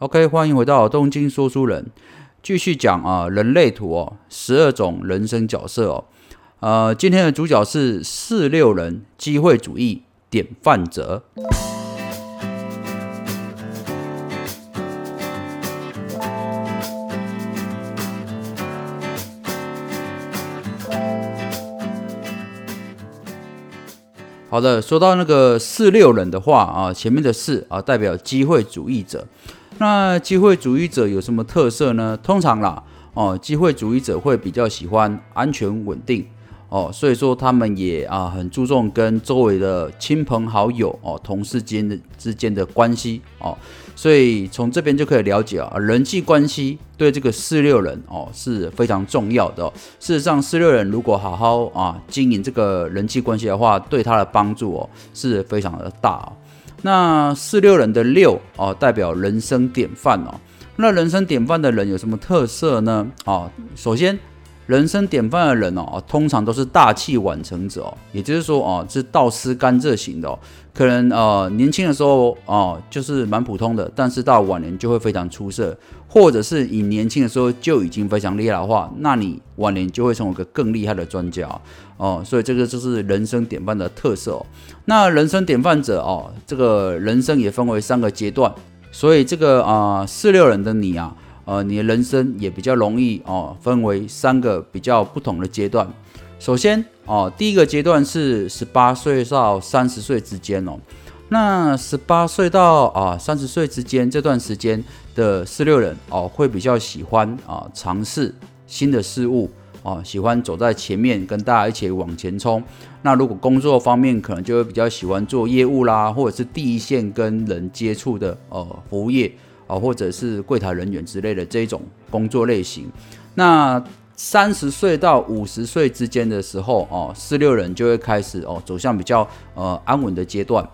OK，欢迎回到东京说书人，继续讲啊人类图哦，十二种人生角色哦。呃，今天的主角是四六人机会主义典范者。好的，说到那个四六人的话啊，前面的四啊代表机会主义者。那机会主义者有什么特色呢？通常啦，哦，机会主义者会比较喜欢安全稳定。哦，所以说他们也啊很注重跟周围的亲朋好友哦、同事间的之间的关系哦，所以从这边就可以了解啊，人际关系对这个四六人哦是非常重要的。事实上，四六人如果好好啊经营这个人际关系的话，对他的帮助哦是非常的大。哦那四六人的六哦代表人生典范哦，那人生典范的人有什么特色呢？哦，首先。人生典范的人哦，通常都是大器晚成者哦，也就是说哦，是倒吃甘蔗型的哦。可能呃年轻的时候哦，就是蛮普通的，但是到晚年就会非常出色，或者是你年轻的时候就已经非常厉害的话，那你晚年就会成为一个更厉害的专家哦。所以这个就是人生典范的特色哦。那人生典范者哦，这个人生也分为三个阶段，所以这个啊四六人的你啊。呃，你的人生也比较容易哦，分为三个比较不同的阶段。首先哦，第一个阶段是十八岁到三十岁之间哦。那十八岁到啊三十岁之间这段时间的四六人哦，会比较喜欢啊尝试新的事物哦，喜欢走在前面跟大家一起往前冲。那如果工作方面，可能就会比较喜欢做业务啦，或者是第一线跟人接触的呃服务业。啊，或者是柜台人员之类的这一种工作类型，那三十岁到五十岁之间的时候，哦，四六人就会开始哦走向比较呃安稳的阶段。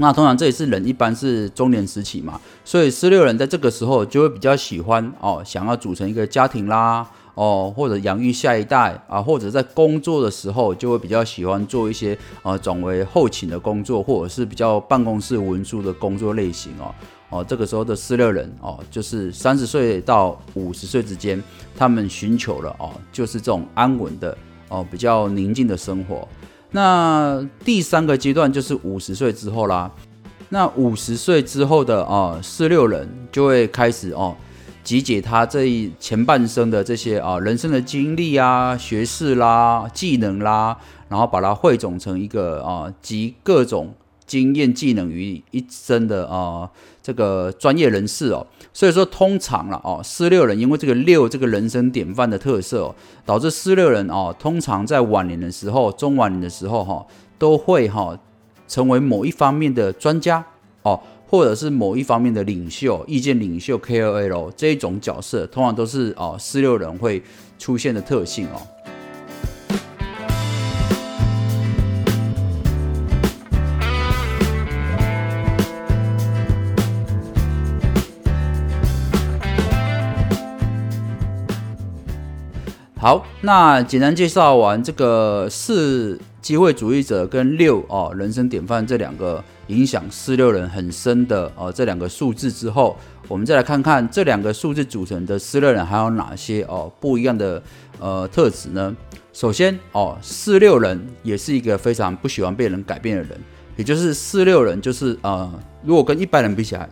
那通常这也是人一般是中年时期嘛，所以四六人在这个时候就会比较喜欢哦，想要组成一个家庭啦，哦，或者养育下一代啊，或者在工作的时候就会比较喜欢做一些呃转为后勤的工作，或者是比较办公室文书的工作类型哦。哦，这个时候的四六人哦，就是三十岁到五十岁之间，他们寻求了哦，就是这种安稳的哦，比较宁静的生活。那第三个阶段就是五十岁之后啦。那五十岁之后的啊，四六人就会开始哦，集结他这一前半生的这些啊人生的经历啊、学识啦、技能啦，然后把它汇总成一个啊集各种。经验技能于一身的啊，这个专业人士哦，所以说通常了哦，四六人因为这个六这个人生典范的特色哦，导致四六人哦，通常在晚年的时候、中晚年的时候哈，都会哈成为某一方面的专家哦，或者是某一方面的领袖、意见领袖 KOL 这一种角色，通常都是哦四六人会出现的特性哦。好，那简单介绍完这个四机会主义者跟六哦人生典范这两个影响四六人很深的哦这两个数字之后，我们再来看看这两个数字组成的四六人还有哪些哦不一样的呃特质呢？首先哦四六人也是一个非常不喜欢被人改变的人，也就是四六人就是呃如果跟一般人比起来，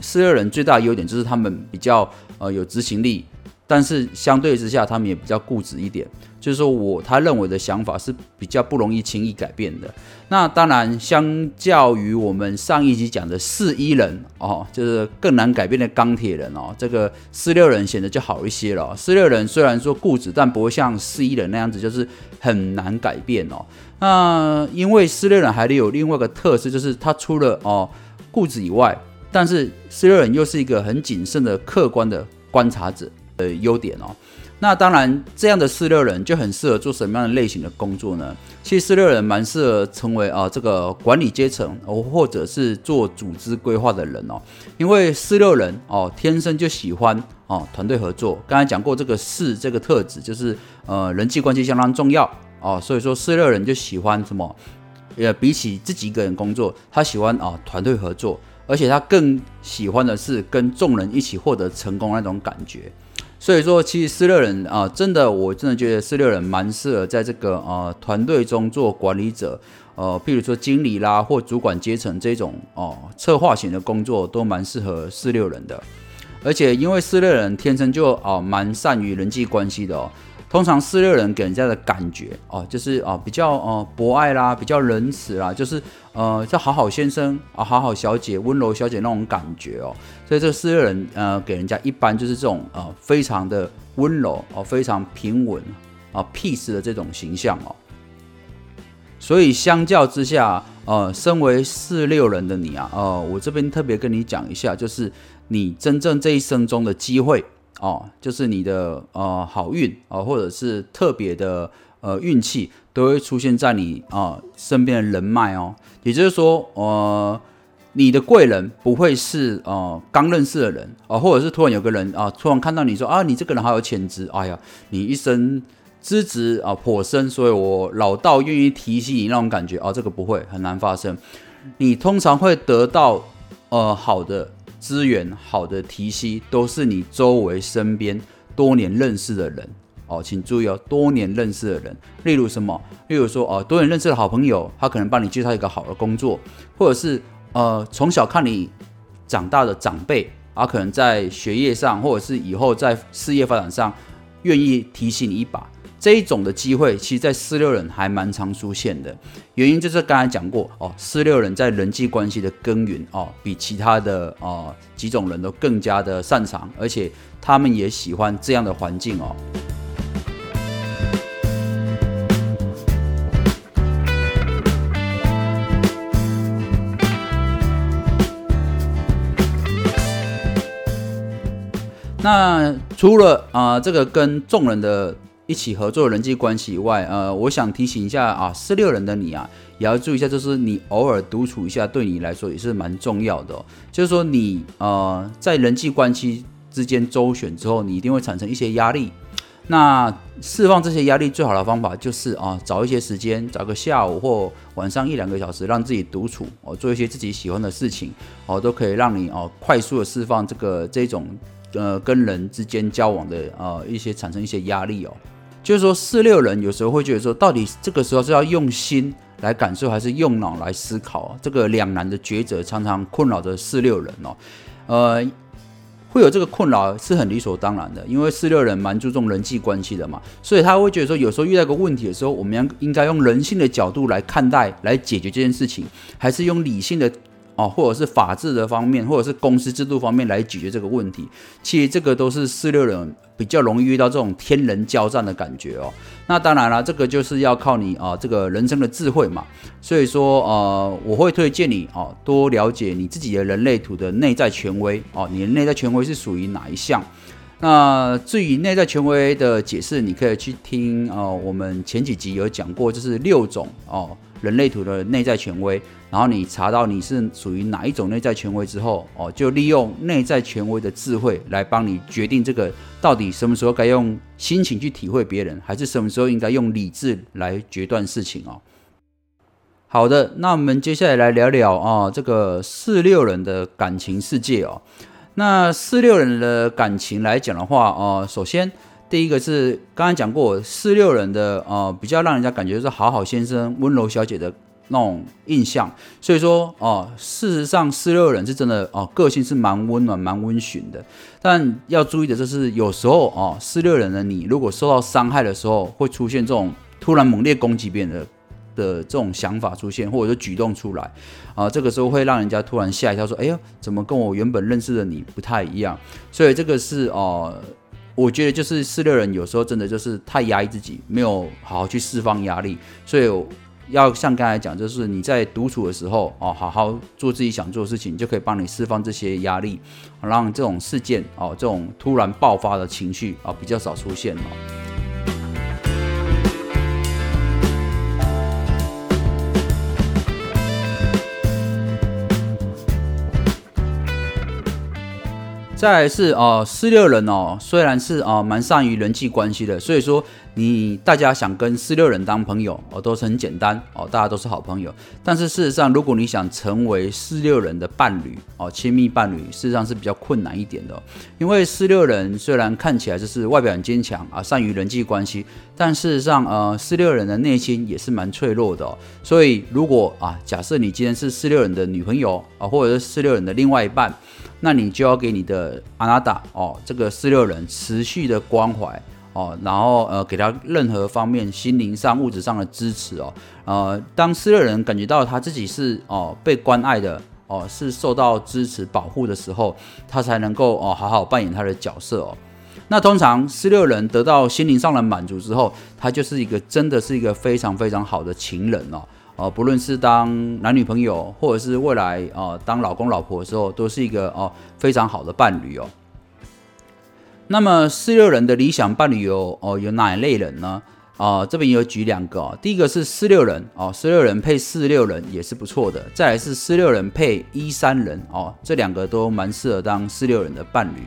四六人最大的优点就是他们比较呃有执行力。但是相对之下，他们也比较固执一点，就是说我他认为的想法是比较不容易轻易改变的。那当然，相较于我们上一集讲的四一人哦，就是更难改变的钢铁人哦，这个四六人显得就好一些了。四六人虽然说固执，但不会像四一人那样子，就是很难改变哦。那因为四六人还得有另外一个特色，就是他除了哦固执以外，但是四六人又是一个很谨慎的客观的观察者。的优点哦，那当然，这样的四六人就很适合做什么样的类型的工作呢？其实四六人蛮适合成为啊这个管理阶层哦，或者是做组织规划的人哦，因为四六人哦天生就喜欢哦团队合作。刚才讲过这个四这个特质就是呃人际关系相当重要哦，所以说四六人就喜欢什么？呃，比起自己一个人工作，他喜欢啊团队合作。而且他更喜欢的是跟众人一起获得成功那种感觉。所以说，其实四六人啊，真的，我真的觉得四六人蛮适合在这个呃团队中做管理者，呃，譬如说经理啦或主管阶层这种哦策划型的工作，都蛮适合四六人的。而且因为四六人天生就哦蛮善于人际关系的哦。通常四六人给人家的感觉哦，就是哦比较呃博爱啦，比较仁慈啦，就是呃叫好好先生啊，好好小姐，温柔小姐那种感觉哦。所以这四六人呃给人家一般就是这种呃非常的温柔哦，非常平稳啊 peace 的这种形象哦。所以相较之下，呃，身为四六人的你啊，呃，我这边特别跟你讲一下，就是你真正这一生中的机会。哦，就是你的呃好运啊，或者是特别的呃运气，都会出现在你啊身边的人脉哦。也就是说，呃，你的贵人不会是呃刚认识的人啊，或者是突然有个人啊，突然看到你说啊，你这个人好有潜质，哎呀，你一生资质啊颇深，所以我老道愿意提携你那种感觉啊，这个不会很难发生。你通常会得到呃好的。资源好的提息都是你周围身边多年认识的人哦，请注意哦，多年认识的人，例如什么？例如说哦，多年认识的好朋友，他可能帮你介绍一个好的工作，或者是呃从小看你长大的长辈，啊，可能在学业上或者是以后在事业发展上愿意提醒你一把。这一种的机会，其实，在四六人还蛮常出现的。原因就是刚才讲过哦，四六人在人际关系的耕耘哦，比其他的哦几种人都更加的擅长，而且他们也喜欢这样的环境哦。那除了啊，这个跟众人的。一起合作的人际关系以外，呃，我想提醒一下啊，四六人的你啊，也要注意一下，就是你偶尔独处一下，对你来说也是蛮重要的。就是说，你呃，在人际关系之间周旋之后，你一定会产生一些压力。那释放这些压力最好的方法就是啊，找一些时间，找个下午或晚上一两个小时，让自己独处哦，做一些自己喜欢的事情哦，都可以让你哦快速的释放这个这种呃跟人之间交往的呃一些产生一些压力哦。就是说，四六人有时候会觉得说，到底这个时候是要用心来感受，还是用脑来思考？这个两难的抉择常常困扰着四六人哦。呃，会有这个困扰是很理所当然的，因为四六人蛮注重人际关系的嘛，所以他会觉得说，有时候遇到一个问题的时候，我们要应该用人性的角度来看待，来解决这件事情，还是用理性的？哦，或者是法治的方面，或者是公司制度方面来解决这个问题，其实这个都是四六人比较容易遇到这种天人交战的感觉哦。那当然了，这个就是要靠你啊，这个人生的智慧嘛。所以说，呃，我会推荐你哦，多了解你自己的人类图的内在权威哦，你的内在权威是属于哪一项？那至于内在权威的解释，你可以去听哦，我们前几集有讲过，就是六种哦。人类图的内在权威，然后你查到你是属于哪一种内在权威之后，哦，就利用内在权威的智慧来帮你决定这个到底什么时候该用心情去体会别人，还是什么时候应该用理智来决断事情哦。好的，那我们接下来来聊聊啊，这个四六人的感情世界哦。那四六人的感情来讲的话，哦，首先。第一个是刚才讲过四六人的呃比较让人家感觉是好好先生温柔小姐的那种印象，所以说哦事实上四六人是真的哦个性是蛮温暖蛮温驯的，但要注意的就是有时候哦四六人的你如果受到伤害的时候会出现这种突然猛烈攻击别人的的这种想法出现或者说举动出来啊这个时候会让人家突然吓一跳说哎呀怎么跟我原本认识的你不太一样，所以这个是哦。我觉得就是四六人有时候真的就是太压抑自己，没有好好去释放压力，所以要像刚才讲，就是你在独处的时候哦，好好做自己想做的事情，就可以帮你释放这些压力，让这种事件哦，这种突然爆发的情绪啊比较少出现哦。再来是哦，四六人哦，虽然是哦蛮善于人际关系的，所以说你大家想跟四六人当朋友哦，都是很简单哦，大家都是好朋友。但是事实上，如果你想成为四六人的伴侣哦，亲密伴侣，事实上是比较困难一点的。因为四六人虽然看起来就是外表很坚强啊，善于人际关系，但事实上呃，四六人的内心也是蛮脆弱的。所以如果啊，假设你今天是四六人的女朋友啊，或者是四六人的另外一半。那你就要给你的阿纳达哦，这个四六人持续的关怀哦，然后呃给他任何方面心灵上、物质上的支持哦，呃，当四六人感觉到他自己是哦被关爱的哦，是受到支持保护的时候，他才能够哦好好扮演他的角色哦。那通常四六人得到心灵上的满足之后，他就是一个真的是一个非常非常好的情人哦。哦，不论是当男女朋友，或者是未来啊当老公老婆的时候，都是一个哦非常好的伴侣哦。那么四六人的理想伴侣有哦有哪一类人呢？啊，这边有举两个哦。第一个是四六人哦，四六人配四六人也是不错的。再来是四六人配一三人哦，这两个都蛮适合当四六人的伴侣。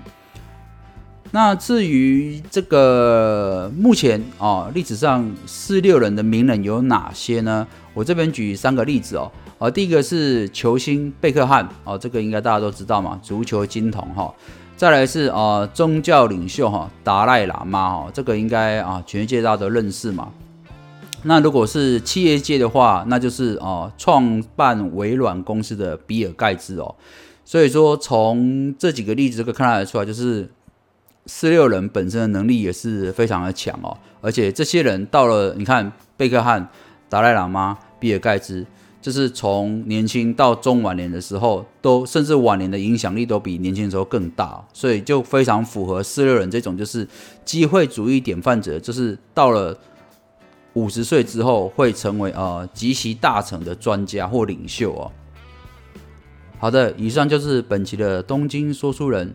那至于这个目前啊历史上四六人的名人有哪些呢？我这边举三个例子哦。啊，第一个是球星贝克汉哦，这个应该大家都知道嘛，足球金童哈。再来是啊宗教领袖哈达赖喇嘛哈，这个应该啊全世界大家都认识嘛。那如果是企业界的话，那就是啊创办微软公司的比尔盖茨哦。所以说从这几个例子可以看得出来，就是。四六人本身的能力也是非常的强哦，而且这些人到了，你看贝克汉、达赖喇嘛、比尔盖茨，就是从年轻到中晚年的时候，都甚至晚年的影响力都比年轻的时候更大，所以就非常符合四六人这种就是机会主义典范者，就是到了五十岁之后会成为呃极其大成的专家或领袖哦。好的，以上就是本期的东京说书人。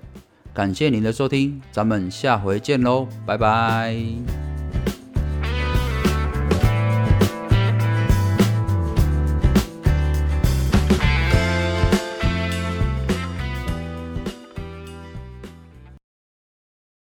感谢您的收听，咱们下回见喽，拜拜。